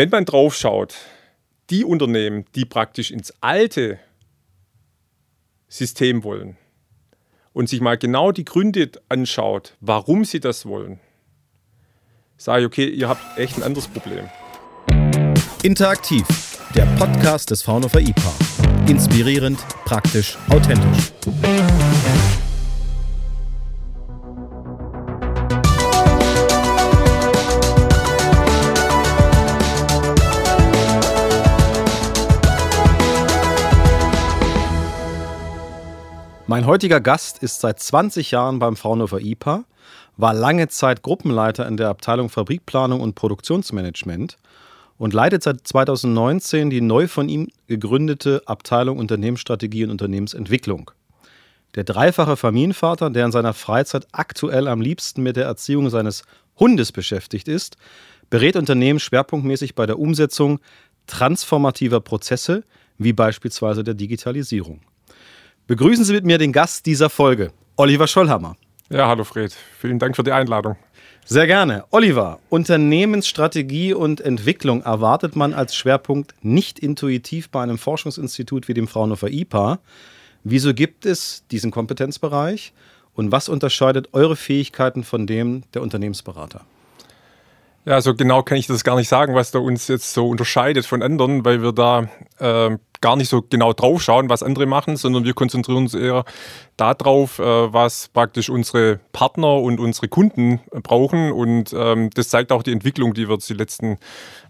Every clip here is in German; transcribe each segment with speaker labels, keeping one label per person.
Speaker 1: Wenn man drauf schaut, die Unternehmen, die praktisch ins alte System wollen und sich mal genau die Gründe anschaut, warum sie das wollen, sage ich, okay, ihr habt echt ein anderes Problem.
Speaker 2: Interaktiv, der Podcast des Fraunhofer IPA. Inspirierend, praktisch, authentisch. Mein heutiger Gast ist seit 20 Jahren beim Fraunhofer IPA, war lange Zeit Gruppenleiter in der Abteilung Fabrikplanung und Produktionsmanagement und leitet seit 2019 die neu von ihm gegründete Abteilung Unternehmensstrategie und Unternehmensentwicklung. Der dreifache Familienvater, der in seiner Freizeit aktuell am liebsten mit der Erziehung seines Hundes beschäftigt ist, berät Unternehmen schwerpunktmäßig bei der Umsetzung transformativer Prozesse, wie beispielsweise der Digitalisierung. Begrüßen Sie mit mir den Gast dieser Folge, Oliver Schollhammer.
Speaker 1: Ja, hallo Fred. Vielen Dank für die Einladung.
Speaker 2: Sehr gerne. Oliver, Unternehmensstrategie und Entwicklung erwartet man als Schwerpunkt nicht intuitiv bei einem Forschungsinstitut wie dem Fraunhofer IPA. Wieso gibt es diesen Kompetenzbereich und was unterscheidet eure Fähigkeiten von dem der Unternehmensberater?
Speaker 1: Ja, so genau kann ich das gar nicht sagen, was da uns jetzt so unterscheidet von anderen, weil wir da äh, gar nicht so genau drauf schauen, was andere machen, sondern wir konzentrieren uns eher darauf, äh, was praktisch unsere Partner und unsere Kunden brauchen. Und ähm, das zeigt auch die Entwicklung, die wir die letzten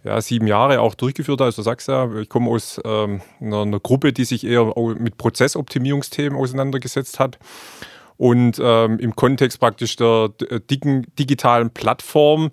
Speaker 1: ja, sieben Jahre auch durchgeführt haben. Also du sagst ja, ich komme aus ähm, einer, einer Gruppe, die sich eher mit Prozessoptimierungsthemen auseinandergesetzt hat. Und ähm, im Kontext praktisch der dicken digitalen Plattform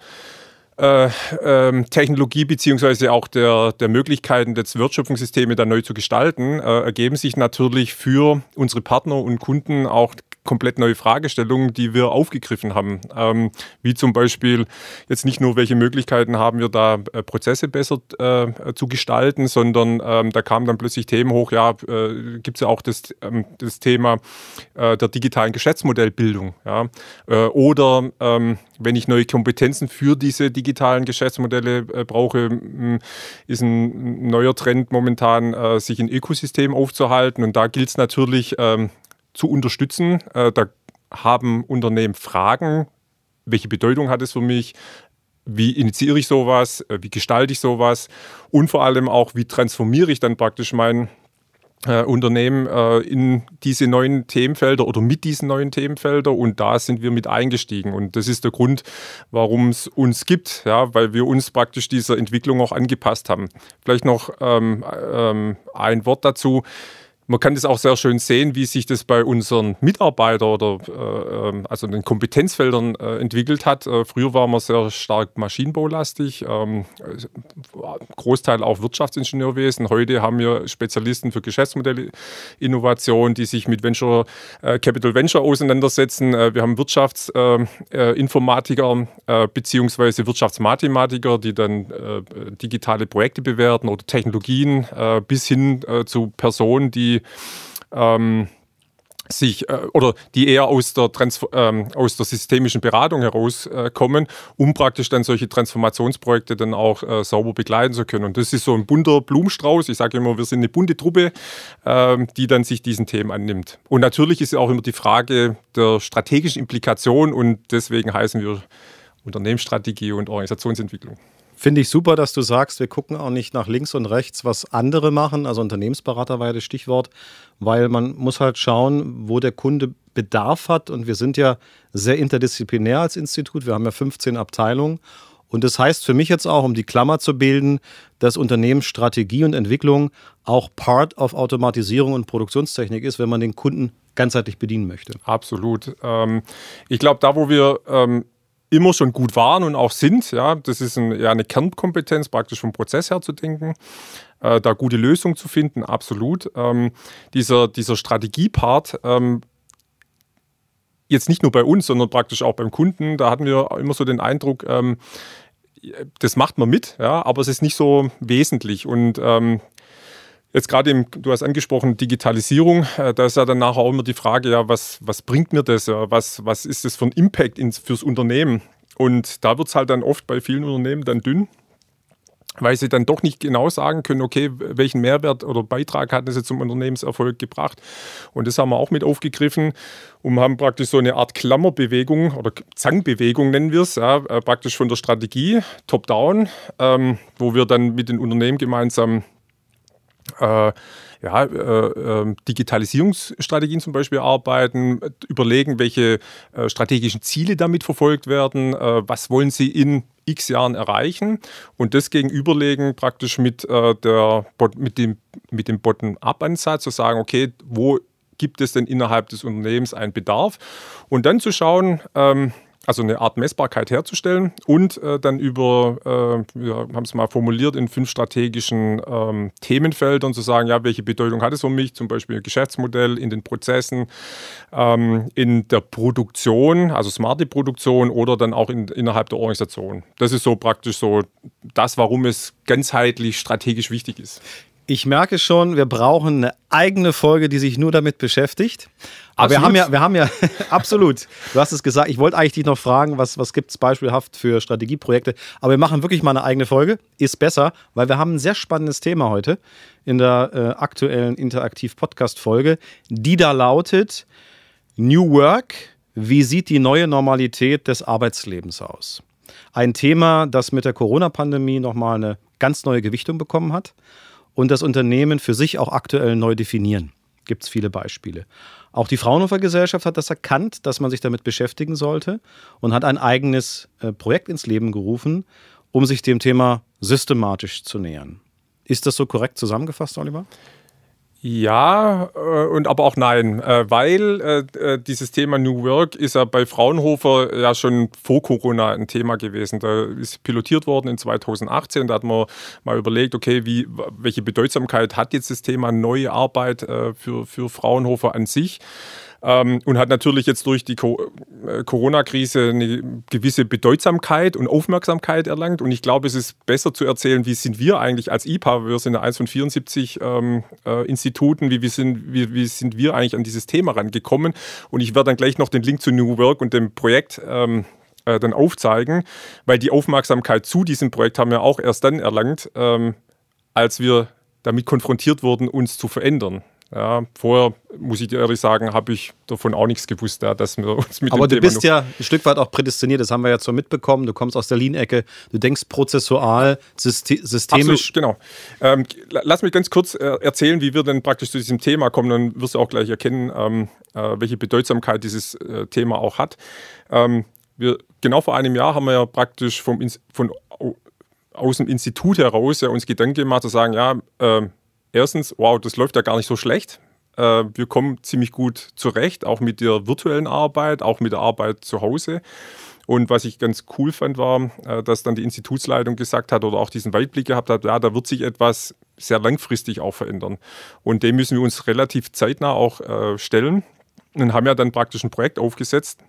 Speaker 1: äh, ähm, Technologie beziehungsweise auch der, der Möglichkeiten des Wertschöpfungssysteme dann neu zu gestalten, äh, ergeben sich natürlich für unsere Partner und Kunden auch komplett neue Fragestellungen, die wir aufgegriffen haben. Ähm, wie zum Beispiel jetzt nicht nur, welche Möglichkeiten haben wir da, äh, Prozesse besser äh, zu gestalten, sondern ähm, da kamen dann plötzlich Themen hoch, ja, äh, gibt es ja auch das, ähm, das Thema äh, der digitalen Geschäftsmodellbildung. Ja? Äh, oder ähm, wenn ich neue Kompetenzen für diese digitalen Geschäftsmodelle äh, brauche, ist ein neuer Trend momentan, sich ein Ökosystem aufzuhalten. Und da gilt es natürlich, ähm, zu unterstützen. Äh, da haben Unternehmen Fragen, welche Bedeutung hat es für mich, wie initiiere ich sowas, äh, wie gestalte ich sowas und vor allem auch, wie transformiere ich dann praktisch mein äh, Unternehmen äh, in diese neuen Themenfelder oder mit diesen neuen Themenfelder und da sind wir mit eingestiegen und das ist der Grund, warum es uns gibt, ja, weil wir uns praktisch dieser Entwicklung auch angepasst haben. Vielleicht noch ähm, ähm, ein Wort dazu. Man kann das auch sehr schön sehen, wie sich das bei unseren Mitarbeitern oder äh, ähm, also den Kompetenzfeldern äh, entwickelt hat. Äh, früher war man sehr stark maschinenbaulastig, ähm, Großteil auch Wirtschaftsingenieurwesen. Heute haben wir Spezialisten für Geschäftsmodellinnovation, die sich mit Venture äh, Capital Venture auseinandersetzen. Äh, wir haben Wirtschaftsinformatiker äh, beziehungsweise Wirtschaftsmathematiker, die dann digitale Projekte bewerten oder Technologien bis hin zu Personen, die ähm, sich äh, oder die eher aus der, Trans ähm, aus der systemischen Beratung herauskommen, äh, um praktisch dann solche Transformationsprojekte dann auch äh, sauber begleiten zu können. Und das ist so ein bunter Blumenstrauß. Ich sage immer, wir sind eine bunte Truppe, ähm, die dann sich diesen Themen annimmt. Und natürlich ist auch immer die Frage der strategischen Implikation und deswegen heißen wir Unternehmensstrategie und Organisationsentwicklung.
Speaker 2: Finde ich super, dass du sagst, wir gucken auch nicht nach links und rechts, was andere machen. Also Unternehmensberater war ja das Stichwort, weil man muss halt schauen, wo der Kunde Bedarf hat. Und wir sind ja sehr interdisziplinär als Institut. Wir haben ja 15 Abteilungen. Und das heißt für mich jetzt auch, um die Klammer zu bilden, dass Unternehmensstrategie und Entwicklung auch Part of Automatisierung und Produktionstechnik ist, wenn man den Kunden ganzheitlich bedienen möchte.
Speaker 1: Absolut. Ähm, ich glaube, da, wo wir ähm, immer schon gut waren und auch sind. Ja, das ist ein, ja, eine Kernkompetenz, praktisch vom Prozess her zu denken, äh, da gute Lösungen zu finden, absolut. Ähm, dieser, dieser Strategiepart, ähm, jetzt nicht nur bei uns, sondern praktisch auch beim Kunden, da hatten wir immer so den Eindruck, ähm, das macht man mit, ja, aber es ist nicht so wesentlich. Und ähm, Jetzt gerade, im, du hast angesprochen, Digitalisierung, äh, da ist ja dann nachher auch immer die Frage, ja, was, was bringt mir das? Was, was ist das für ein Impact ins, fürs Unternehmen? Und da wird es halt dann oft bei vielen Unternehmen dann dünn. weil sie dann doch nicht genau sagen können, okay, welchen Mehrwert oder Beitrag hat das jetzt zum Unternehmenserfolg gebracht. Und das haben wir auch mit aufgegriffen und haben praktisch so eine Art Klammerbewegung oder Zangbewegung nennen wir es, ja, äh, praktisch von der Strategie top-down, ähm, wo wir dann mit den Unternehmen gemeinsam äh, ja, äh, äh, Digitalisierungsstrategien zum Beispiel arbeiten, überlegen, welche äh, strategischen Ziele damit verfolgt werden, äh, was wollen sie in x Jahren erreichen und das gegenüberlegen praktisch mit, äh, der, mit dem, mit dem Bottom-up-Ansatz, zu sagen, okay, wo gibt es denn innerhalb des Unternehmens einen Bedarf? Und dann zu schauen, ähm, also eine Art Messbarkeit herzustellen und äh, dann über, äh, wir haben es mal formuliert, in fünf strategischen ähm, Themenfeldern zu sagen, ja, welche Bedeutung hat es für mich, zum Beispiel Geschäftsmodell, in den Prozessen, ähm, in der Produktion, also smarte Produktion oder dann auch in, innerhalb der Organisation. Das ist so praktisch so das, warum es ganzheitlich strategisch wichtig ist.
Speaker 2: Ich merke schon, wir brauchen eine eigene Folge, die sich nur damit beschäftigt. Aber wir haben ja, wir haben ja, absolut. Du hast es gesagt, ich wollte eigentlich dich noch fragen, was, was gibt es beispielhaft für Strategieprojekte. Aber wir machen wirklich mal eine eigene Folge. Ist besser, weil wir haben ein sehr spannendes Thema heute in der äh, aktuellen Interaktiv-Podcast-Folge, die da lautet New Work. Wie sieht die neue Normalität des Arbeitslebens aus? Ein Thema, das mit der Corona-Pandemie nochmal eine ganz neue Gewichtung bekommen hat und das Unternehmen für sich auch aktuell neu definieren. Gibt es viele Beispiele. Auch die Fraunhofer Gesellschaft hat das erkannt, dass man sich damit beschäftigen sollte und hat ein eigenes äh, Projekt ins Leben gerufen, um sich dem Thema systematisch zu nähern. Ist das so korrekt zusammengefasst, Oliver?
Speaker 1: Ja äh, und aber auch nein, äh, weil äh, äh, dieses Thema New Work ist ja bei Fraunhofer ja schon vor Corona ein Thema gewesen. Da ist pilotiert worden in 2018. Da hat man mal überlegt, okay, wie, welche Bedeutsamkeit hat jetzt das Thema neue Arbeit äh, für, für Fraunhofer an sich? Ähm, und hat natürlich jetzt durch die Co äh, Corona-Krise eine gewisse Bedeutsamkeit und Aufmerksamkeit erlangt. Und ich glaube, es ist besser zu erzählen, wie sind wir eigentlich als IPA, wir sind eins von 74 ähm, äh, Instituten, wie, wie, sind, wie, wie sind wir eigentlich an dieses Thema rangekommen. Und ich werde dann gleich noch den Link zu New Work und dem Projekt ähm, äh, dann aufzeigen, weil die Aufmerksamkeit zu diesem Projekt haben wir auch erst dann erlangt, ähm, als wir damit konfrontiert wurden, uns zu verändern. Ja, vorher, muss ich dir ehrlich sagen, habe ich davon auch nichts gewusst, ja, dass wir uns
Speaker 2: mit Aber du Thema bist ja ein Stück weit auch prädestiniert, das haben wir ja so mitbekommen. Du kommst aus der Lean-Ecke, du denkst prozessual, systemisch. Absolut,
Speaker 1: genau. Ähm, lass mich ganz kurz äh, erzählen, wie wir denn praktisch zu diesem Thema kommen, dann wirst du auch gleich erkennen, ähm, äh, welche Bedeutsamkeit dieses äh, Thema auch hat. Ähm, wir, genau vor einem Jahr haben wir ja praktisch vom, von, aus dem Institut heraus ja, uns Gedanken gemacht, zu sagen, ja, ähm, erstens, wow, das läuft ja gar nicht so schlecht. Äh, wir kommen ziemlich gut zurecht, auch mit der virtuellen Arbeit, auch mit der Arbeit zu Hause. Und was ich ganz cool fand, war, äh, dass dann die Institutsleitung gesagt hat oder auch diesen Weitblick gehabt hat, ja, da wird sich etwas sehr langfristig auch verändern. Und dem müssen wir uns relativ zeitnah auch äh, stellen. Und haben ja dann praktisch ein Projekt aufgesetzt,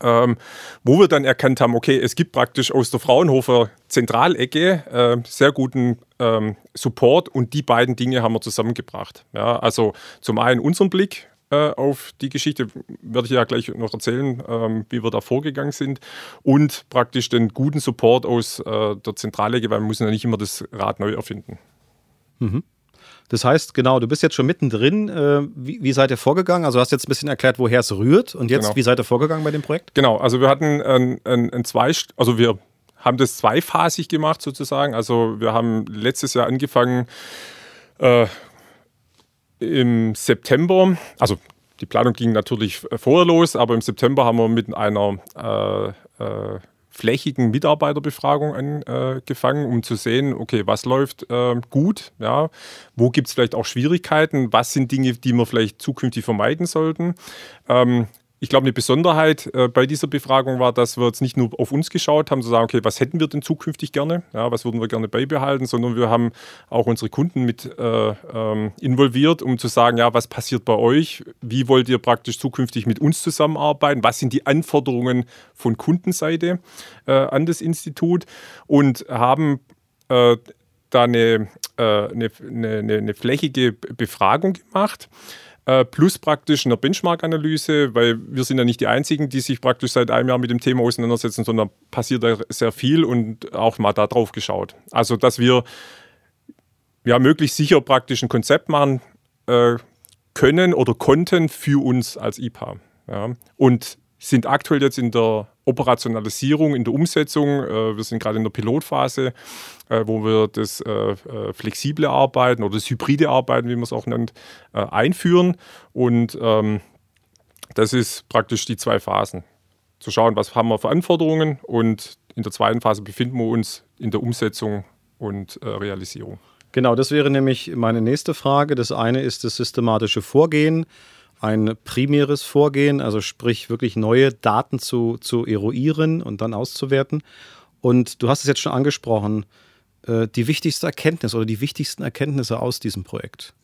Speaker 1: ähm, wo wir dann erkannt haben, okay, es gibt praktisch aus der Fraunhofer Zentralecke äh, sehr guten ähm, Support und die beiden Dinge haben wir zusammengebracht. Ja, also zum einen unseren Blick äh, auf die Geschichte, werde ich ja gleich noch erzählen, ähm, wie wir da vorgegangen sind und praktisch den guten Support aus äh, der Zentralecke, weil wir müssen ja nicht immer das Rad neu erfinden.
Speaker 2: Mhm. Das heißt, genau, du bist jetzt schon mittendrin. Äh, wie, wie, seid ihr vorgegangen? Also du hast jetzt ein bisschen erklärt, woher es rührt. Und jetzt, genau. wie seid ihr vorgegangen bei dem Projekt?
Speaker 1: Genau, also wir hatten ein, ein, ein zwei, also wir haben das zweiphasig gemacht sozusagen. Also wir haben letztes Jahr angefangen äh, im September, also die Planung ging natürlich vorher los, aber im September haben wir mit einer äh, äh, flächigen Mitarbeiterbefragung angefangen, um zu sehen, okay, was läuft äh, gut, ja, wo gibt es vielleicht auch Schwierigkeiten, was sind Dinge, die wir vielleicht zukünftig vermeiden sollten. Ähm, ich glaube, eine Besonderheit äh, bei dieser Befragung war, dass wir jetzt nicht nur auf uns geschaut haben, zu sagen, okay, was hätten wir denn zukünftig gerne, ja, was würden wir gerne beibehalten, sondern wir haben auch unsere Kunden mit äh, ähm, involviert, um zu sagen, ja, was passiert bei euch, wie wollt ihr praktisch zukünftig mit uns zusammenarbeiten, was sind die Anforderungen von Kundenseite äh, an das Institut? Und haben äh, da eine, äh, eine, eine, eine flächige Befragung gemacht äh, plus praktisch eine Benchmark-Analyse, weil wir sind ja nicht die Einzigen, die sich praktisch seit einem Jahr mit dem Thema auseinandersetzen, sondern passiert da sehr viel und auch mal da drauf geschaut. Also, dass wir ja möglichst sicher praktisch ein Konzept machen äh, können oder konnten für uns als IPA. Ja. Und sind aktuell jetzt in der Operationalisierung, in der Umsetzung. Äh, wir sind gerade in der Pilotphase, äh, wo wir das äh, flexible Arbeiten oder das hybride Arbeiten, wie man es auch nennt, einführen. Und ähm, das ist praktisch die zwei Phasen. Zu schauen, was haben wir für Anforderungen und in der zweiten Phase befinden wir uns in der Umsetzung und Realisierung.
Speaker 2: Genau, das wäre nämlich meine nächste Frage. Das eine ist das systematische Vorgehen ein primäres Vorgehen, also sprich wirklich neue Daten zu, zu eruieren und dann auszuwerten. Und du hast es jetzt schon angesprochen, äh, die wichtigste Erkenntnis oder die wichtigsten Erkenntnisse aus diesem Projekt.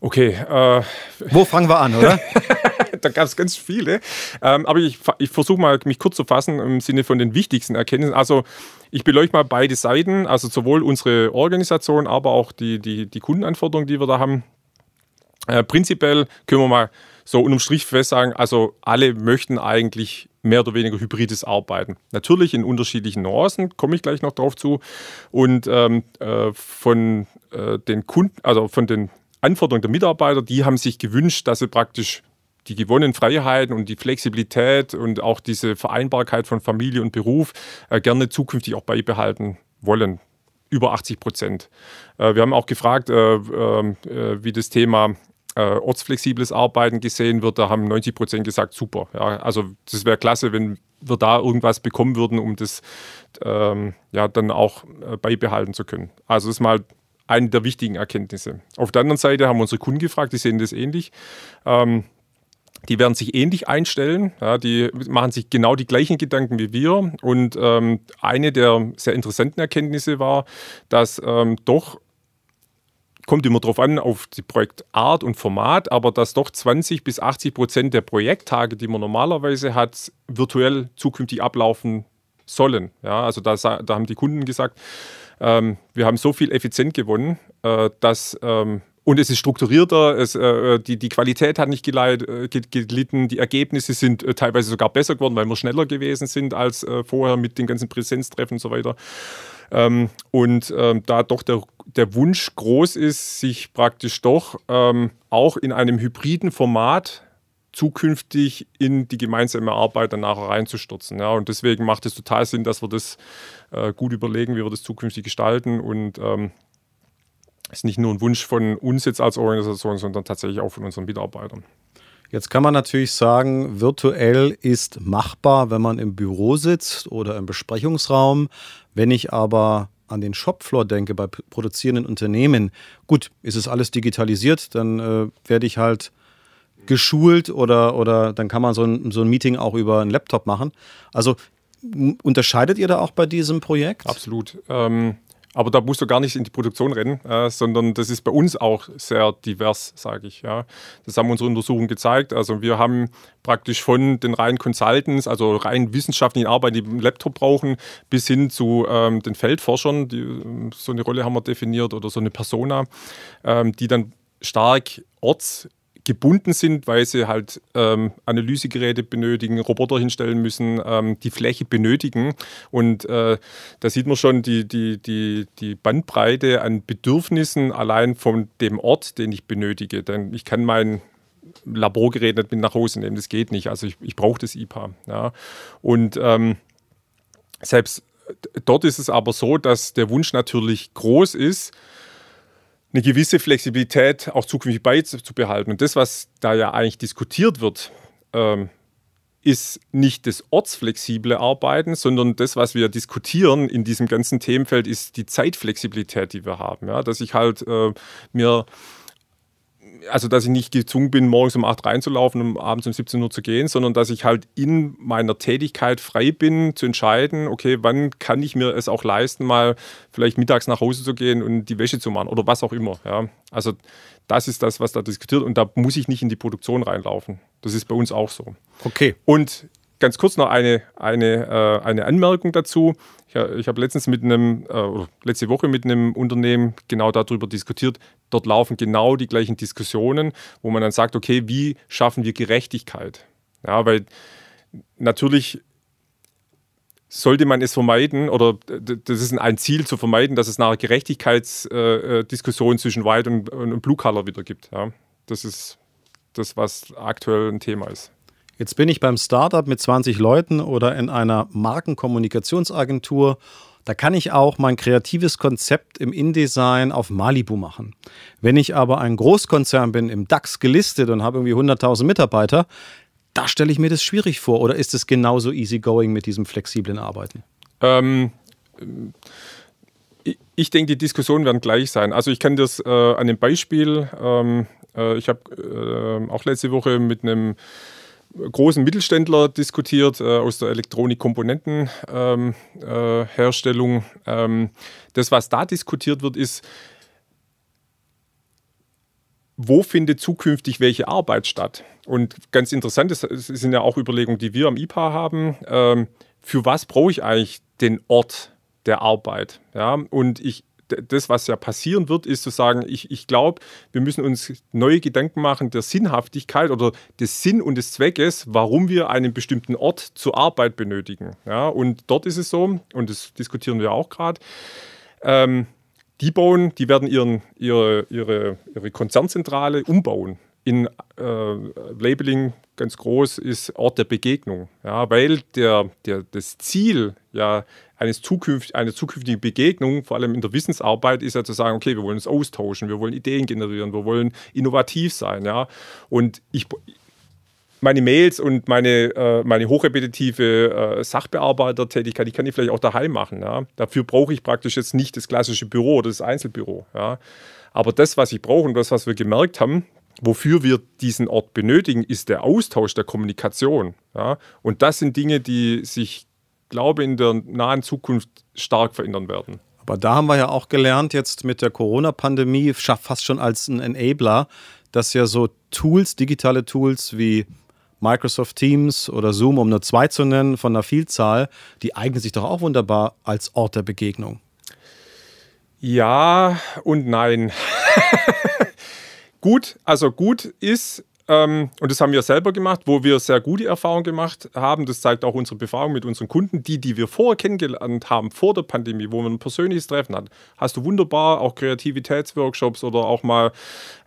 Speaker 1: Okay. Äh,
Speaker 2: Wo fangen wir an, oder?
Speaker 1: da gab es ganz viele. Ähm, aber ich, ich versuche mal, mich kurz zu fassen im Sinne von den wichtigsten Erkenntnissen. Also ich beleuchte mal beide Seiten, also sowohl unsere Organisation, aber auch die, die, die Kundenanforderungen, die wir da haben. Äh, prinzipiell können wir mal so unterm Strich fest sagen, also alle möchten eigentlich mehr oder weniger hybrides Arbeiten. Natürlich in unterschiedlichen Nuancen, komme ich gleich noch drauf zu. Und ähm, äh, von äh, den Kunden, also von den Anforderungen der Mitarbeiter, die haben sich gewünscht, dass sie praktisch die gewonnenen Freiheiten und die Flexibilität und auch diese Vereinbarkeit von Familie und Beruf äh, gerne zukünftig auch beibehalten wollen. Über 80 Prozent. Äh, wir haben auch gefragt, äh, ähm, äh, wie das Thema äh, ortsflexibles Arbeiten gesehen wird, da haben 90 Prozent gesagt, super. Ja, also das wäre klasse, wenn wir da irgendwas bekommen würden, um das ähm, ja dann auch äh, beibehalten zu können. Also das ist mal eine der wichtigen Erkenntnisse. Auf der anderen Seite haben unsere Kunden gefragt, die sehen das ähnlich. Ähm, die werden sich ähnlich einstellen. Ja, die machen sich genau die gleichen Gedanken wie wir. Und ähm, eine der sehr interessanten Erkenntnisse war, dass ähm, doch kommt immer darauf an, auf die Projektart und Format, aber dass doch 20 bis 80 Prozent der Projekttage, die man normalerweise hat, virtuell zukünftig ablaufen sollen. Ja, also da, da haben die Kunden gesagt, ähm, wir haben so viel effizient gewonnen, äh, dass ähm, und es ist strukturierter, es, äh, die, die Qualität hat nicht geleit, äh, gelitten, die Ergebnisse sind äh, teilweise sogar besser geworden, weil wir schneller gewesen sind als äh, vorher mit den ganzen Präsenztreffen und so weiter. Ähm, und ähm, da doch der, der Wunsch groß ist, sich praktisch doch ähm, auch in einem hybriden Format zukünftig in die gemeinsame Arbeit danach reinzustürzen. Ja, und deswegen macht es total Sinn, dass wir das äh, gut überlegen, wie wir das zukünftig gestalten. Und ähm, es ist nicht nur ein Wunsch von uns jetzt als Organisation, sondern tatsächlich auch von unseren Mitarbeitern.
Speaker 2: Jetzt kann man natürlich sagen, virtuell ist machbar, wenn man im Büro sitzt oder im Besprechungsraum. Wenn ich aber an den Shopfloor denke, bei produzierenden Unternehmen, gut, ist es alles digitalisiert, dann äh, werde ich halt geschult oder, oder dann kann man so ein, so ein Meeting auch über einen Laptop machen. Also unterscheidet ihr da auch bei diesem Projekt?
Speaker 1: Absolut. Ähm, aber da musst du gar nicht in die Produktion rennen, äh, sondern das ist bei uns auch sehr divers, sage ich. Ja. Das haben unsere Untersuchungen gezeigt. Also wir haben praktisch von den reinen Consultants, also rein wissenschaftlichen Arbeiten, die einen Laptop brauchen, bis hin zu ähm, den Feldforschern, die, so eine Rolle haben wir definiert oder so eine Persona, ähm, die dann stark orts gebunden sind, weil sie halt ähm, Analysegeräte benötigen, Roboter hinstellen müssen, ähm, die Fläche benötigen. Und äh, da sieht man schon die, die, die, die Bandbreite an Bedürfnissen allein von dem Ort, den ich benötige. Denn ich kann mein Laborgerät nicht mit nach Hause nehmen, das geht nicht. Also ich, ich brauche das IPA. Ja. Und ähm, selbst dort ist es aber so, dass der Wunsch natürlich groß ist, eine gewisse Flexibilität auch zukünftig beizubehalten. Und das, was da ja eigentlich diskutiert wird, ähm, ist nicht das ortsflexible Arbeiten, sondern das, was wir diskutieren in diesem ganzen Themenfeld, ist die Zeitflexibilität, die wir haben. Ja? Dass ich halt äh, mir also dass ich nicht gezwungen bin, morgens um 8 reinzulaufen und abends um 17 Uhr zu gehen, sondern dass ich halt in meiner Tätigkeit frei bin, zu entscheiden, okay, wann kann ich mir es auch leisten, mal vielleicht mittags nach Hause zu gehen und die Wäsche zu machen oder was auch immer. Ja. Also das ist das, was da diskutiert und da muss ich nicht in die Produktion reinlaufen. Das ist bei uns auch so.
Speaker 2: Okay.
Speaker 1: Und ganz kurz noch eine, eine, äh, eine Anmerkung dazu. Ich, ich habe letztens mit einem, äh, letzte Woche mit einem Unternehmen genau darüber diskutiert, dort laufen genau die gleichen Diskussionen, wo man dann sagt, okay, wie schaffen wir Gerechtigkeit? Ja, weil natürlich sollte man es vermeiden, oder das ist ein Ziel zu vermeiden, dass es nachher Gerechtigkeitsdiskussionen zwischen White und, und Blue Color wieder gibt. Ja. Das ist das, was aktuell ein Thema ist.
Speaker 2: Jetzt bin ich beim Startup mit 20 Leuten oder in einer Markenkommunikationsagentur. Da kann ich auch mein kreatives Konzept im InDesign auf Malibu machen. Wenn ich aber ein Großkonzern bin, im DAX gelistet und habe irgendwie 100.000 Mitarbeiter, da stelle ich mir das schwierig vor. Oder ist es genauso easygoing mit diesem flexiblen Arbeiten? Ähm,
Speaker 1: ich denke, die Diskussionen werden gleich sein. Also ich kann das äh, an dem Beispiel, ähm, äh, ich habe äh, auch letzte Woche mit einem großen Mittelständler diskutiert äh, aus der Elektronikkomponentenherstellung. Ähm, äh, ähm, das, was da diskutiert wird, ist, wo findet zukünftig welche Arbeit statt? Und ganz interessant, das sind ja auch Überlegungen, die wir am IPA haben. Ähm, für was brauche ich eigentlich den Ort der Arbeit? Ja, und ich das, was ja passieren wird, ist zu sagen, ich, ich glaube, wir müssen uns neue Gedanken machen der Sinnhaftigkeit oder des Sinn und des Zweckes, warum wir einen bestimmten Ort zur Arbeit benötigen. Ja, und dort ist es so, und das diskutieren wir auch gerade, ähm, die bauen, die werden ihren, ihre, ihre, ihre Konzernzentrale umbauen in äh, Labeling ganz groß ist Ort der Begegnung. Ja, weil der, der, das Ziel ja eines zukünft, einer zukünftigen Begegnung, vor allem in der Wissensarbeit, ist ja zu sagen, okay, wir wollen uns austauschen, wir wollen Ideen generieren, wir wollen innovativ sein. Ja? Und ich, meine Mails und meine, äh, meine hochrepetitive äh, Sachbearbeitertätigkeit, die kann ich vielleicht auch daheim machen. Ja? Dafür brauche ich praktisch jetzt nicht das klassische Büro oder das Einzelbüro. Ja? Aber das, was ich brauche und das, was wir gemerkt haben, wofür wir diesen Ort benötigen, ist der Austausch, der Kommunikation. Ja? Und das sind Dinge, die sich, glaube ich, in der nahen Zukunft stark verändern werden.
Speaker 2: Aber da haben wir ja auch gelernt, jetzt mit der Corona-Pandemie, fast schon als ein Enabler, dass ja so Tools, digitale Tools wie Microsoft Teams oder Zoom, um nur zwei zu nennen, von einer Vielzahl, die eignen sich doch auch wunderbar als Ort der Begegnung.
Speaker 1: Ja und nein. Gut, also gut ist, ähm, und das haben wir selber gemacht, wo wir sehr gute Erfahrungen gemacht haben. Das zeigt auch unsere Befragung mit unseren Kunden, die, die wir vorher kennengelernt haben, vor der Pandemie, wo man ein persönliches Treffen hat. Hast du wunderbar auch Kreativitätsworkshops oder auch mal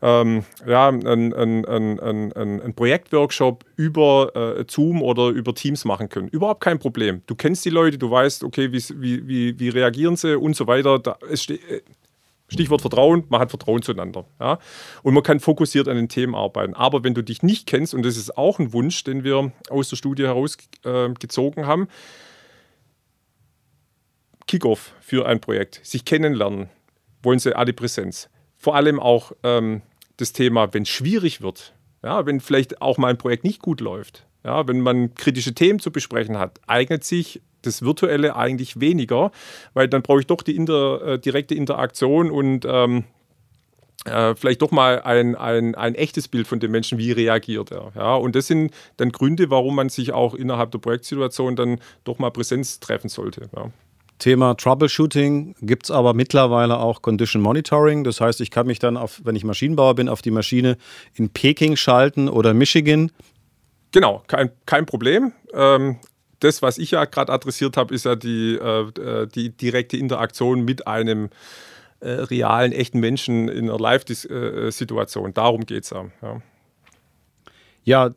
Speaker 1: ähm, ja, ein, ein, ein, ein, Projektworkshop über äh, Zoom oder über Teams machen können. Überhaupt kein Problem. Du kennst die Leute, du weißt, okay, wie, wie, wie reagieren sie und so weiter. Da, es steht Stichwort Vertrauen, man hat Vertrauen zueinander. Ja? Und man kann fokussiert an den Themen arbeiten. Aber wenn du dich nicht kennst, und das ist auch ein Wunsch, den wir aus der Studie herausgezogen äh, haben, Kickoff für ein Projekt, sich kennenlernen, wollen sie Adipräsenz. Vor allem auch ähm, das Thema, wenn es schwierig wird, ja, wenn vielleicht auch mal ein Projekt nicht gut läuft, ja, wenn man kritische Themen zu besprechen hat, eignet sich das Virtuelle eigentlich weniger, weil dann brauche ich doch die inter, äh, direkte Interaktion und ähm, äh, vielleicht doch mal ein, ein, ein echtes Bild von dem Menschen, wie reagiert er. Ja? Und das sind dann Gründe, warum man sich auch innerhalb der Projektsituation dann doch mal Präsenz treffen sollte. Ja.
Speaker 2: Thema Troubleshooting gibt es aber mittlerweile auch Condition Monitoring. Das heißt, ich kann mich dann, auf, wenn ich Maschinenbauer bin, auf die Maschine in Peking schalten oder Michigan.
Speaker 1: Genau, kein, kein Problem. Ähm, das, was ich ja gerade adressiert habe, ist ja die, äh, die direkte Interaktion mit einem äh, realen, echten Menschen in einer Live-Situation. Darum geht es ja. ja.
Speaker 2: Ja,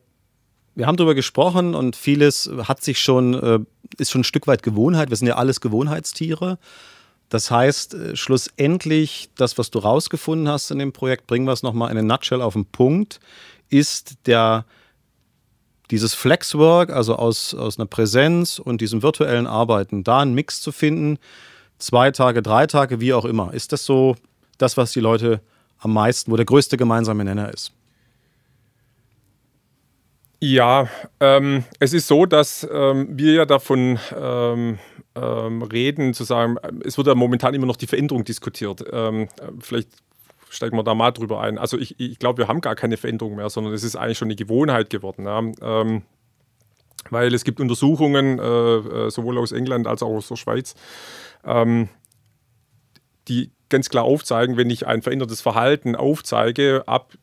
Speaker 2: wir haben darüber gesprochen und vieles hat sich schon, äh, ist schon ein Stück weit Gewohnheit. Wir sind ja alles Gewohnheitstiere. Das heißt, äh, schlussendlich, das, was du rausgefunden hast in dem Projekt, bringen wir es nochmal in eine Nutshell auf den Punkt, ist der dieses Flexwork, also aus, aus einer Präsenz und diesem virtuellen Arbeiten, da einen Mix zu finden, zwei Tage, drei Tage, wie auch immer. Ist das so das, was die Leute am meisten, wo der größte gemeinsame Nenner ist?
Speaker 1: Ja, ähm, es ist so, dass ähm, wir ja davon ähm, ähm reden, zu sagen, es wird ja momentan immer noch die Veränderung diskutiert. Ähm, vielleicht steigen wir da mal drüber ein. Also ich, ich glaube, wir haben gar keine Veränderung mehr, sondern es ist eigentlich schon eine Gewohnheit geworden. Ja. Ähm, weil es gibt Untersuchungen, äh, äh, sowohl aus England als auch aus der Schweiz, ähm, die, ganz klar aufzeigen, wenn ich ein verändertes Verhalten aufzeige, ab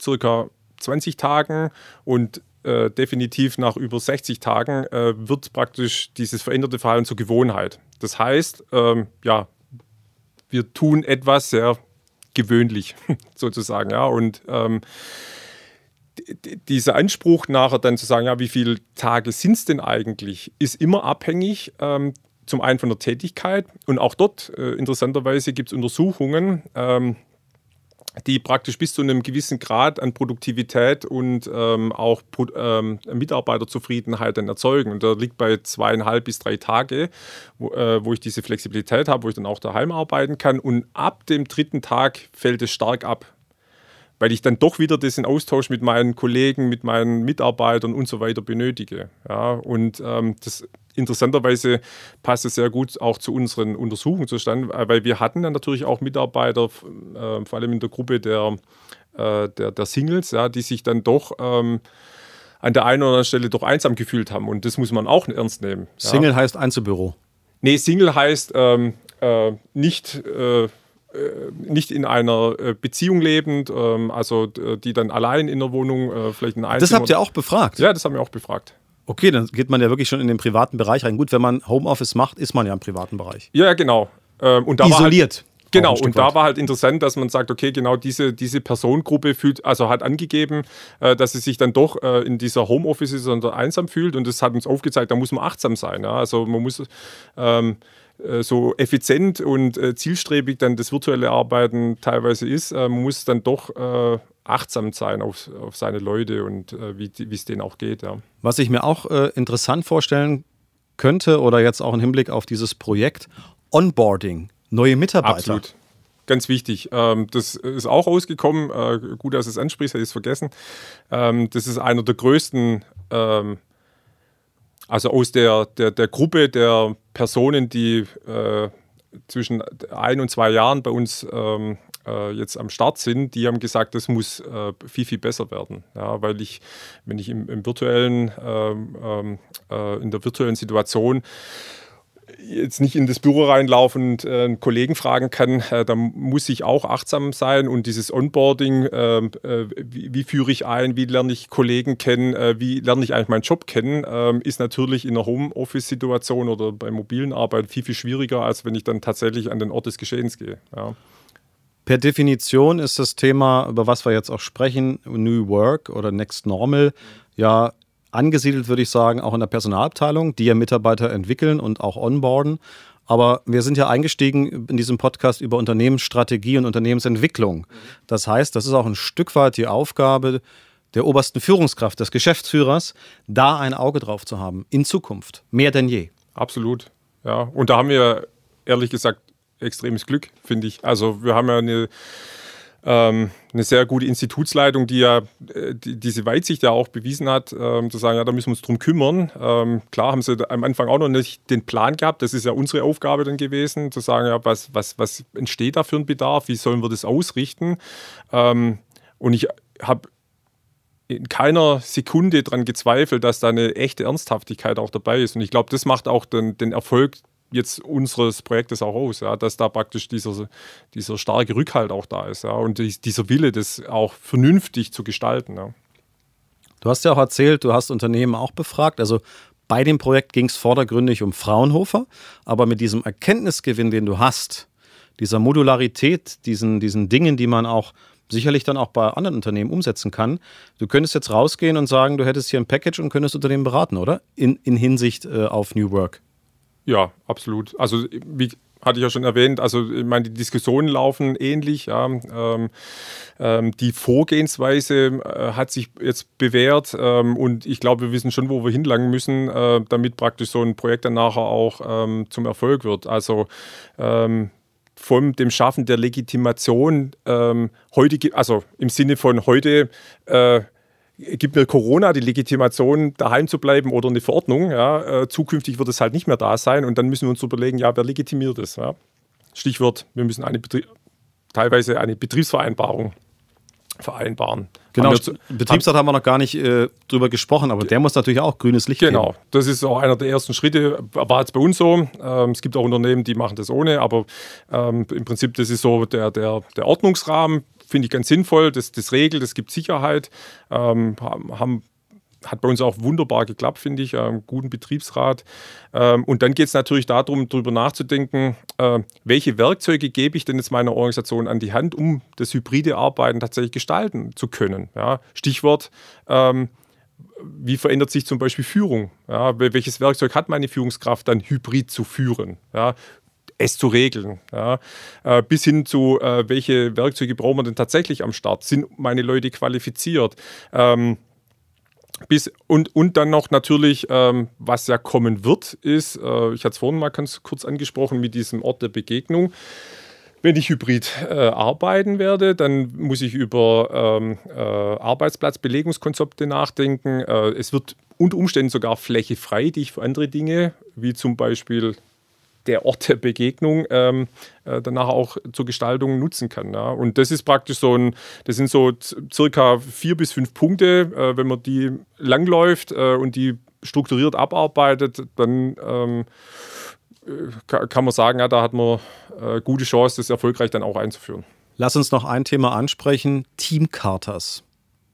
Speaker 1: circa 20 Tagen und äh, definitiv nach über 60 Tagen äh, wird praktisch dieses veränderte Verhalten zur Gewohnheit. Das heißt, ähm, ja, wir tun etwas sehr gewöhnlich sozusagen, ja, und ähm, dieser Anspruch nachher dann zu sagen, ja, wie viele Tage sind es denn eigentlich, ist immer abhängig ähm, zum einen von der Tätigkeit. Und auch dort äh, interessanterweise gibt es Untersuchungen, ähm, die praktisch bis zu einem gewissen Grad an Produktivität und ähm, auch ähm, Mitarbeiterzufriedenheit dann erzeugen. Und da liegt bei zweieinhalb bis drei Tage, wo, äh, wo ich diese Flexibilität habe, wo ich dann auch daheim arbeiten kann. Und ab dem dritten Tag fällt es stark ab weil ich dann doch wieder diesen Austausch mit meinen Kollegen, mit meinen Mitarbeitern und so weiter benötige. Ja, und ähm, das interessanterweise passt es sehr gut auch zu unseren Untersuchungen zustande, weil wir hatten dann natürlich auch Mitarbeiter, äh, vor allem in der Gruppe der, äh, der, der, Singles, ja, die sich dann doch ähm, an der einen oder anderen Stelle doch einsam gefühlt haben. Und das muss man auch ernst nehmen.
Speaker 2: Ja. Single heißt Einzelbüro.
Speaker 1: Nee, Single heißt ähm, äh, nicht äh, äh, nicht in einer äh, Beziehung lebend, ähm, also die dann allein in der Wohnung äh, vielleicht ein
Speaker 2: Einzelner. Das habt ihr auch befragt?
Speaker 1: Ja, das haben wir auch befragt.
Speaker 2: Okay, dann geht man ja wirklich schon in den privaten Bereich rein. Gut, wenn man Homeoffice macht, ist man ja im privaten Bereich.
Speaker 1: Ja, genau.
Speaker 2: Ähm, und da Isoliert.
Speaker 1: Halt, Genau, und da war halt interessant, dass man sagt, okay, genau diese, diese Personengruppe fühlt, also hat angegeben, äh, dass sie sich dann doch äh, in dieser Homeoffice oder einsam fühlt und das hat uns aufgezeigt, da muss man achtsam sein. Also man muss ähm, äh, so effizient und äh, zielstrebig dann das virtuelle Arbeiten teilweise ist, äh, man muss dann doch achtsam sein auf, auf seine Leute und wie es denen auch geht. Ja.
Speaker 2: Was ich mir auch interessant vorstellen könnte oder jetzt auch im Hinblick auf dieses Projekt, Onboarding, neue Mitarbeiter.
Speaker 1: Absolut. Ganz wichtig. Ähm, das ist auch rausgekommen. gut, dass es ansprichst, hätte ich es vergessen. Ähm, das ist einer der größten ähm, also aus der, der, der Gruppe der Personen, die äh, zwischen ein und zwei Jahren bei uns ähm, äh, jetzt am Start sind, die haben gesagt, das muss äh, viel, viel besser werden. Ja, weil ich, wenn ich im, im virtuellen, ähm, ähm äh, in der virtuellen Situation jetzt nicht in das Büro reinlaufen und äh, einen Kollegen fragen kann, äh, da muss ich auch achtsam sein und dieses Onboarding, äh, äh wie, wie, führe ich ein, wie lerne ich Kollegen kennen, äh, wie lerne ich eigentlich meinen Job kennen, ähm, ist natürlich in einer Homeoffice-Situation oder bei mobilen Arbeit viel, viel schwieriger, als wenn ich dann tatsächlich an den Ort des Geschehens gehe. Ja.
Speaker 2: Per Definition ist das Thema, über was wir jetzt auch sprechen, New Work oder Next Normal, ja angesiedelt, würde ich sagen, auch in der Personalabteilung, die ja Mitarbeiter entwickeln und auch onboarden. Aber wir sind ja eingestiegen in diesem Podcast über Unternehmensstrategie und Unternehmensentwicklung. Das heißt, das ist auch ein Stück weit die Aufgabe der obersten Führungskraft, des Geschäftsführers, da ein Auge drauf zu haben, in Zukunft, mehr denn je.
Speaker 1: Absolut, ja. Und da haben wir ehrlich gesagt extremes Glück, finde ich. Also wir haben ja eine ähm, eine sehr gute Institutsleitung, die ja äh, die, diese Weitsicht ja auch bewiesen hat, ähm, zu sagen, ja, da müssen wir uns drum kümmern. Ähm, klar haben sie am Anfang auch noch nicht den Plan gehabt, das ist ja unsere Aufgabe dann gewesen, zu sagen, ja, was, was, was entsteht da für ein Bedarf, wie sollen wir das ausrichten? Ähm, und ich habe in keiner Sekunde daran gezweifelt, dass da eine echte Ernsthaftigkeit auch dabei ist. Und ich glaube, das macht auch den, den Erfolg jetzt unseres Projektes auch aus, ja, dass da praktisch dieser, dieser starke Rückhalt auch da ist ja, und dieser Wille, das auch vernünftig zu gestalten. Ja.
Speaker 2: Du hast ja auch erzählt, du hast Unternehmen auch befragt. Also bei dem Projekt ging es vordergründig um Fraunhofer, aber mit diesem Erkenntnisgewinn, den du hast, dieser Modularität, diesen, diesen Dingen, die man auch sicherlich dann auch bei anderen Unternehmen umsetzen kann. Du könntest jetzt rausgehen und sagen, du hättest hier ein Package und könntest Unternehmen beraten, oder? In, in Hinsicht äh, auf New Work.
Speaker 1: Ja, absolut. Also wie hatte ich ja schon erwähnt, also ich meine, die Diskussionen laufen ähnlich. Ja. Ähm, ähm, die Vorgehensweise äh, hat sich jetzt bewährt ähm, und ich glaube, wir wissen schon, wo wir hinlangen müssen, äh, damit praktisch so ein Projekt dann nachher auch ähm, zum Erfolg wird. Also ähm, von dem Schaffen der Legitimation ähm, heute, also im Sinne von heute äh, gibt mir Corona die Legitimation, daheim zu bleiben oder eine Verordnung. Ja, äh, zukünftig wird es halt nicht mehr da sein und dann müssen wir uns überlegen, ja, wer legitimiert es? Ja? Stichwort, wir müssen eine Betrie teilweise eine Betriebsvereinbarung vereinbaren.
Speaker 2: Genau, haben Betriebsrat haben wir noch gar nicht äh, drüber gesprochen, aber der muss natürlich auch grünes Licht
Speaker 1: Genau, geben. das ist auch einer der ersten Schritte, war jetzt bei uns so. Ähm, es gibt auch Unternehmen, die machen das ohne, aber ähm, im Prinzip, das ist so der, der, der Ordnungsrahmen, finde ich ganz sinnvoll, das, das regelt, das gibt Sicherheit, ähm, haben hat bei uns auch wunderbar geklappt, finde ich, einen guten Betriebsrat. Ähm, und dann geht es natürlich darum, darüber nachzudenken, äh, welche Werkzeuge gebe ich denn jetzt meiner Organisation an die Hand, um das hybride Arbeiten tatsächlich gestalten zu können. Stichwort, ähm, wie verändert sich zum Beispiel Führung? welches Werkzeug hat meine Führungskraft dann hybrid zu führen? Es zu regeln. Ja. Äh, bis hin zu, äh, welche Werkzeuge brauchen wir denn tatsächlich am Start? Sind meine Leute qualifiziert? Ähm, bis, und, und dann noch natürlich, ähm, was ja kommen wird, ist, äh, ich hatte es vorhin mal ganz kurz angesprochen, mit diesem Ort der Begegnung. Wenn ich hybrid äh, arbeiten werde, dann muss ich über ähm, äh, Arbeitsplatzbelegungskonzepte nachdenken. Äh, es wird unter Umständen sogar Fläche frei, die ich für andere Dinge, wie zum Beispiel der Ort der Begegnung ähm, äh, danach auch zur Gestaltung nutzen kann. Ja. Und das ist praktisch so ein, das sind so circa vier bis fünf Punkte, äh, wenn man die langläuft äh, und die strukturiert abarbeitet, dann ähm, äh, kann man sagen, ja, da hat man äh, gute Chance, das erfolgreich dann auch einzuführen.
Speaker 2: Lass uns noch ein Thema ansprechen: Teamcharters.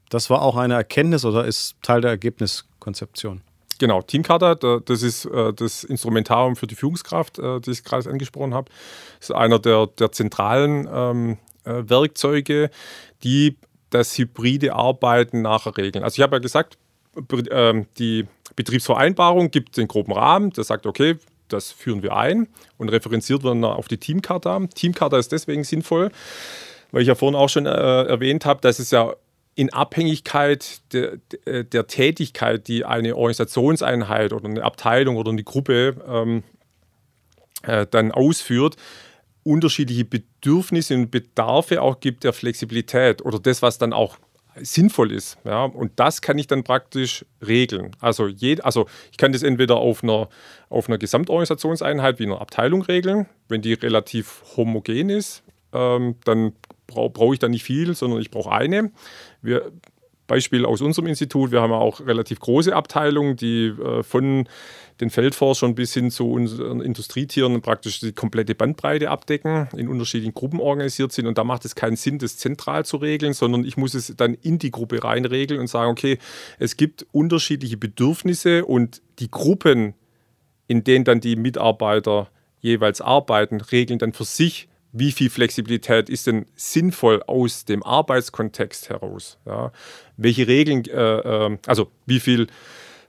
Speaker 2: Das war auch eine Erkenntnis oder ist Teil der Ergebniskonzeption?
Speaker 1: Genau, Teamkata, das ist äh, das Instrumentarium für die Führungskraft, äh, das ich gerade angesprochen habe. Das ist einer der, der zentralen ähm, äh, Werkzeuge, die das hybride Arbeiten nachher regeln. Also ich habe ja gesagt, ähm, die Betriebsvereinbarung gibt den groben Rahmen, der sagt, okay, das führen wir ein und referenziert wird dann auf die Teamkata. Teamkata ist deswegen sinnvoll, weil ich ja vorhin auch schon äh, erwähnt habe, dass es ja in Abhängigkeit der, der, Tätigkeit, die eine Organisationseinheit oder eine Abteilung oder eine Gruppe ähm, äh, dann ausführt, unterschiedliche Bedürfnisse und Bedarfe auch gibt der Flexibilität oder das, was dann auch sinnvoll ist. Ja? Und das kann ich dann praktisch regeln. Also, jed, also ich kann das entweder auf einer, auf einer Gesamtorganisationseinheit wie einer Abteilung regeln, wenn die relativ homogen ist, ähm, dann brauche brauch ich da nicht viel, sondern ich brauche eine. Wir, Beispiel aus unserem Institut, wir haben auch relativ große Abteilungen, die äh, von den Feldforschern bis hin zu unseren Industrietieren praktisch die komplette Bandbreite abdecken, in unterschiedlichen Gruppen organisiert sind. Und da macht es keinen Sinn, das zentral zu regeln, sondern ich muss es dann in die Gruppe reinregeln und sagen, okay, es gibt unterschiedliche Bedürfnisse und die Gruppen, in denen dann die Mitarbeiter jeweils arbeiten, regeln dann für sich, wie viel Flexibilität ist denn sinnvoll aus dem Arbeitskontext heraus? Ja? Welche Regeln, äh, äh, also wie viel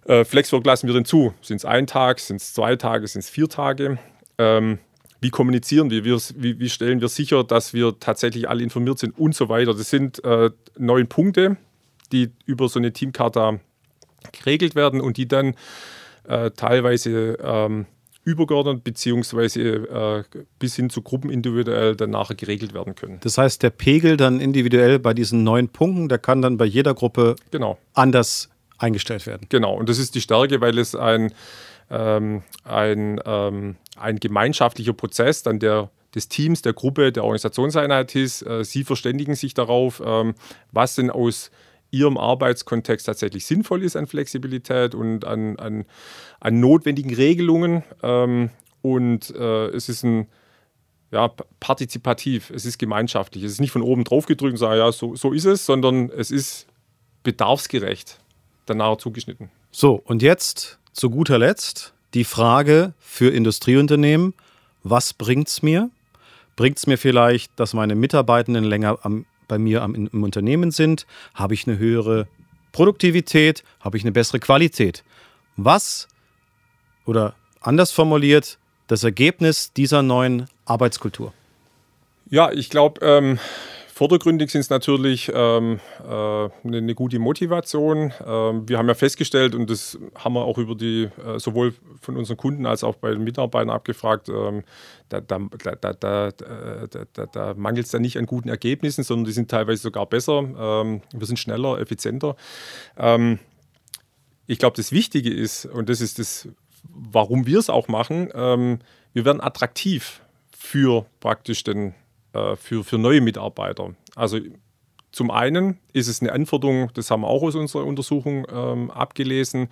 Speaker 1: äh, Flexwork lassen wir denn zu? Sind es ein Tag, sind es zwei Tage, sind es vier Tage? Ähm, wie kommunizieren wir? Wie, wie, stellen wir sicher, dass wir tatsächlich alle informiert sind und so weiter? Das sind äh, neun Punkte, die über so eine Teamkarte geregelt werden und die dann äh, teilweise ähm, übergeordnet beziehungsweise äh, bis hin zu Gruppen individuell dann nachher geregelt werden können.
Speaker 2: Das heißt, der Pegel dann individuell bei diesen neun Punkten, der kann dann bei jeder Gruppe genau. anders eingestellt werden.
Speaker 1: Genau, und das ist die Stärke, weil es ein, ähm, ein, ähm, ein gemeinschaftlicher Prozess dann der des Teams, der Gruppe, der Organisationseinheit ist. Äh, sie verständigen sich darauf, ähm, was denn aus ihrem Arbeitskontext tatsächlich sinnvoll ist an Flexibilität und an, an, an notwendigen Regelungen. Ähm, und äh, es ist ein ja, partizipativ, es ist gemeinschaftlich. Es ist nicht von oben drauf gedrückt und sagen, ja, so, so ist es, sondern es ist bedarfsgerecht danach zugeschnitten.
Speaker 2: So, und jetzt zu guter Letzt die Frage für Industrieunternehmen, was bringt es mir? Bringt es mir vielleicht, dass meine Mitarbeitenden länger am bei mir am, im Unternehmen sind, habe ich eine höhere Produktivität, habe ich eine bessere Qualität. Was oder anders formuliert, das Ergebnis dieser neuen Arbeitskultur?
Speaker 1: Ja, ich glaube, ähm, Vordergründig sind es natürlich ähm, äh, eine, eine, gute Motivation. Ähm, wir haben ja festgestellt, und das haben wir auch über die, äh, sowohl von unseren Kunden als auch bei den Mitarbeitern abgefragt, ähm, da, da, da, da mangelt es da nicht an guten Ergebnissen, sondern die sind teilweise sogar besser. Ähm, wir sind schneller, effizienter. Ähm, ich glaube, das Wichtige ist, und das ist das, warum wir es auch machen, ähm, wir werden attraktiv für praktisch den äh, für, für neue Mitarbeiter. Also Zum einen ist es eine Anforderung, das haben wir auch aus unserer Untersuchung ähm, abgelesen,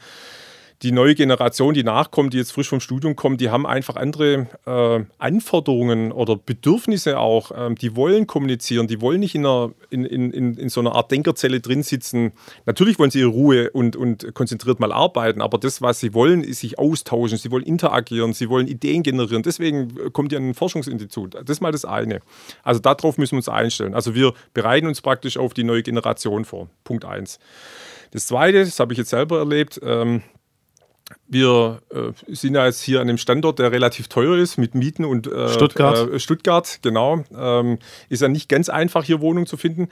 Speaker 1: die neue Generation, die nachkommt, die jetzt frisch vom Studium kommt, die haben einfach andere äh, Anforderungen oder Bedürfnisse auch. Ähm, die wollen kommunizieren, die wollen nicht in, einer, in, in, in, so einer Art Denkerzelle drin sitzen. Natürlich wollen sie ihre Ruhe und, und konzentriert mal arbeiten, aber das, was sie wollen, ist sich austauschen, sie wollen interagieren, sie wollen Ideen generieren. Deswegen kommt ja ein Forschungsinstitut. Das ist mal das eine. Also darauf müssen wir uns einstellen. Also wir bereiten uns praktisch auf die neue Generation vor. Punkt eins. Das Zweite, das habe ich jetzt selber erlebt, ähm, wir äh, sind ja jetzt hier an einem Standort, der relativ teuer ist mit Mieten und
Speaker 2: äh, Stuttgart.
Speaker 1: Äh, Stuttgart, genau. Ähm, ist ja nicht ganz einfach, hier Wohnungen zu finden.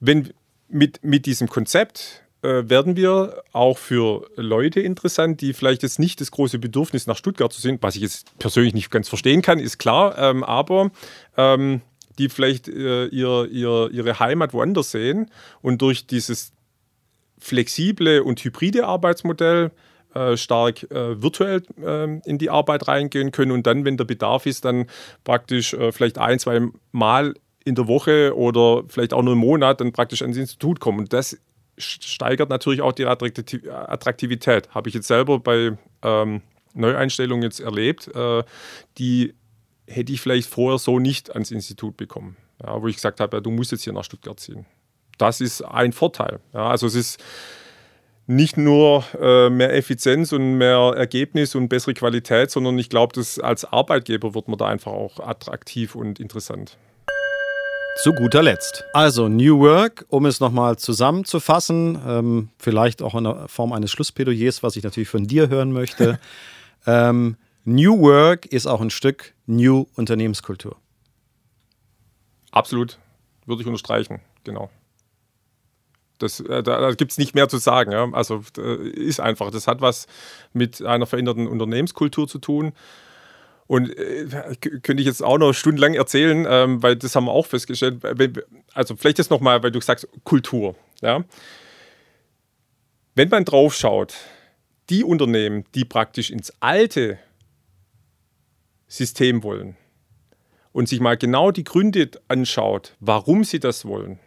Speaker 1: Wenn mit, mit diesem Konzept äh, werden wir auch für Leute interessant, die vielleicht jetzt nicht das große Bedürfnis nach Stuttgart zu sehen, was ich jetzt persönlich nicht ganz verstehen kann, ist klar, ähm, aber ähm, die vielleicht äh, ihr, ihr, ihre Heimat woanders sehen und durch dieses flexible und hybride Arbeitsmodell äh, stark äh, virtuell äh, in die Arbeit reingehen können und dann, wenn der Bedarf ist, dann praktisch äh, vielleicht ein, zwei Mal in der Woche oder vielleicht auch nur im Monat dann praktisch ans Institut kommen. Und das steigert natürlich auch die Attraktivität. Habe ich jetzt selber bei ähm, Neueinstellungen jetzt erlebt, äh, die hätte ich vielleicht vorher so nicht ans Institut bekommen. Ja, wo ich gesagt habe, ja, du musst jetzt hier nach Stuttgart ziehen das ist ein Vorteil. Ja, also es ist nicht nur äh, mehr Effizienz und mehr Ergebnis und bessere Qualität, sondern ich glaube, dass als Arbeitgeber wird man da einfach auch attraktiv und interessant.
Speaker 2: Zu guter Letzt. Also New Work, um es nochmal zusammenzufassen, ähm, vielleicht auch in der Form eines Schlussplädoyers, was ich natürlich von dir hören möchte. ähm, New Work ist auch ein Stück New Unternehmenskultur.
Speaker 1: Absolut, würde ich unterstreichen, genau. Das, äh, da, da gibt es nicht mehr zu sagen. Ja. Also äh, ist einfach. Das hat was mit einer veränderten Unternehmenskultur zu tun. Und äh, könnte ich jetzt auch noch stundenlang erzählen, ähm, weil das haben wir auch festgestellt. Also vielleicht jetzt nochmal, weil du sagst Kultur. Ja. Wenn man drauf schaut, die Unternehmen, die praktisch ins alte System wollen und sich mal genau die Gründe anschaut, warum sie das wollen,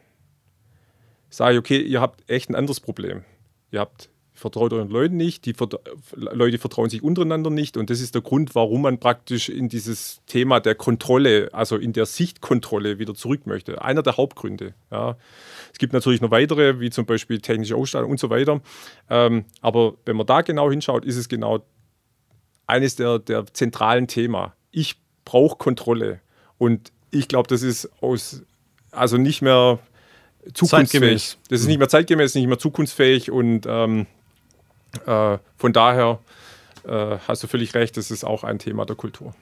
Speaker 1: sage ich, okay, ihr habt echt ein anderes Problem. Ihr habt vertraut euren Leuten nicht, die Vert Leute vertrauen sich untereinander nicht und das ist der Grund, warum man praktisch in dieses Thema der Kontrolle, also in der Sichtkontrolle wieder zurück möchte. Einer der Hauptgründe. Ja. Es gibt natürlich noch weitere, wie zum Beispiel technische Ausstattung und so weiter. Ähm, aber wenn man da genau hinschaut, ist es genau eines der, der zentralen Themen. Ich brauche Kontrolle und ich glaube, das ist aus, also nicht mehr zukunftsfähig. Das ist nicht mehr zeitgemäß, nicht mehr zukunftsfähig und ähm, äh, von daher äh, hast du völlig recht, das ist auch ein Thema der Kultur.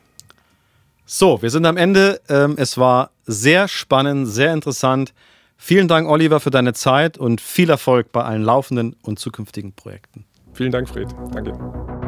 Speaker 2: So, wir sind am Ende. Ähm, es war sehr spannend, sehr interessant. Vielen Dank, Oliver, für deine Zeit und viel Erfolg bei allen laufenden und zukünftigen Projekten.
Speaker 1: Vielen Dank, Fred. Danke.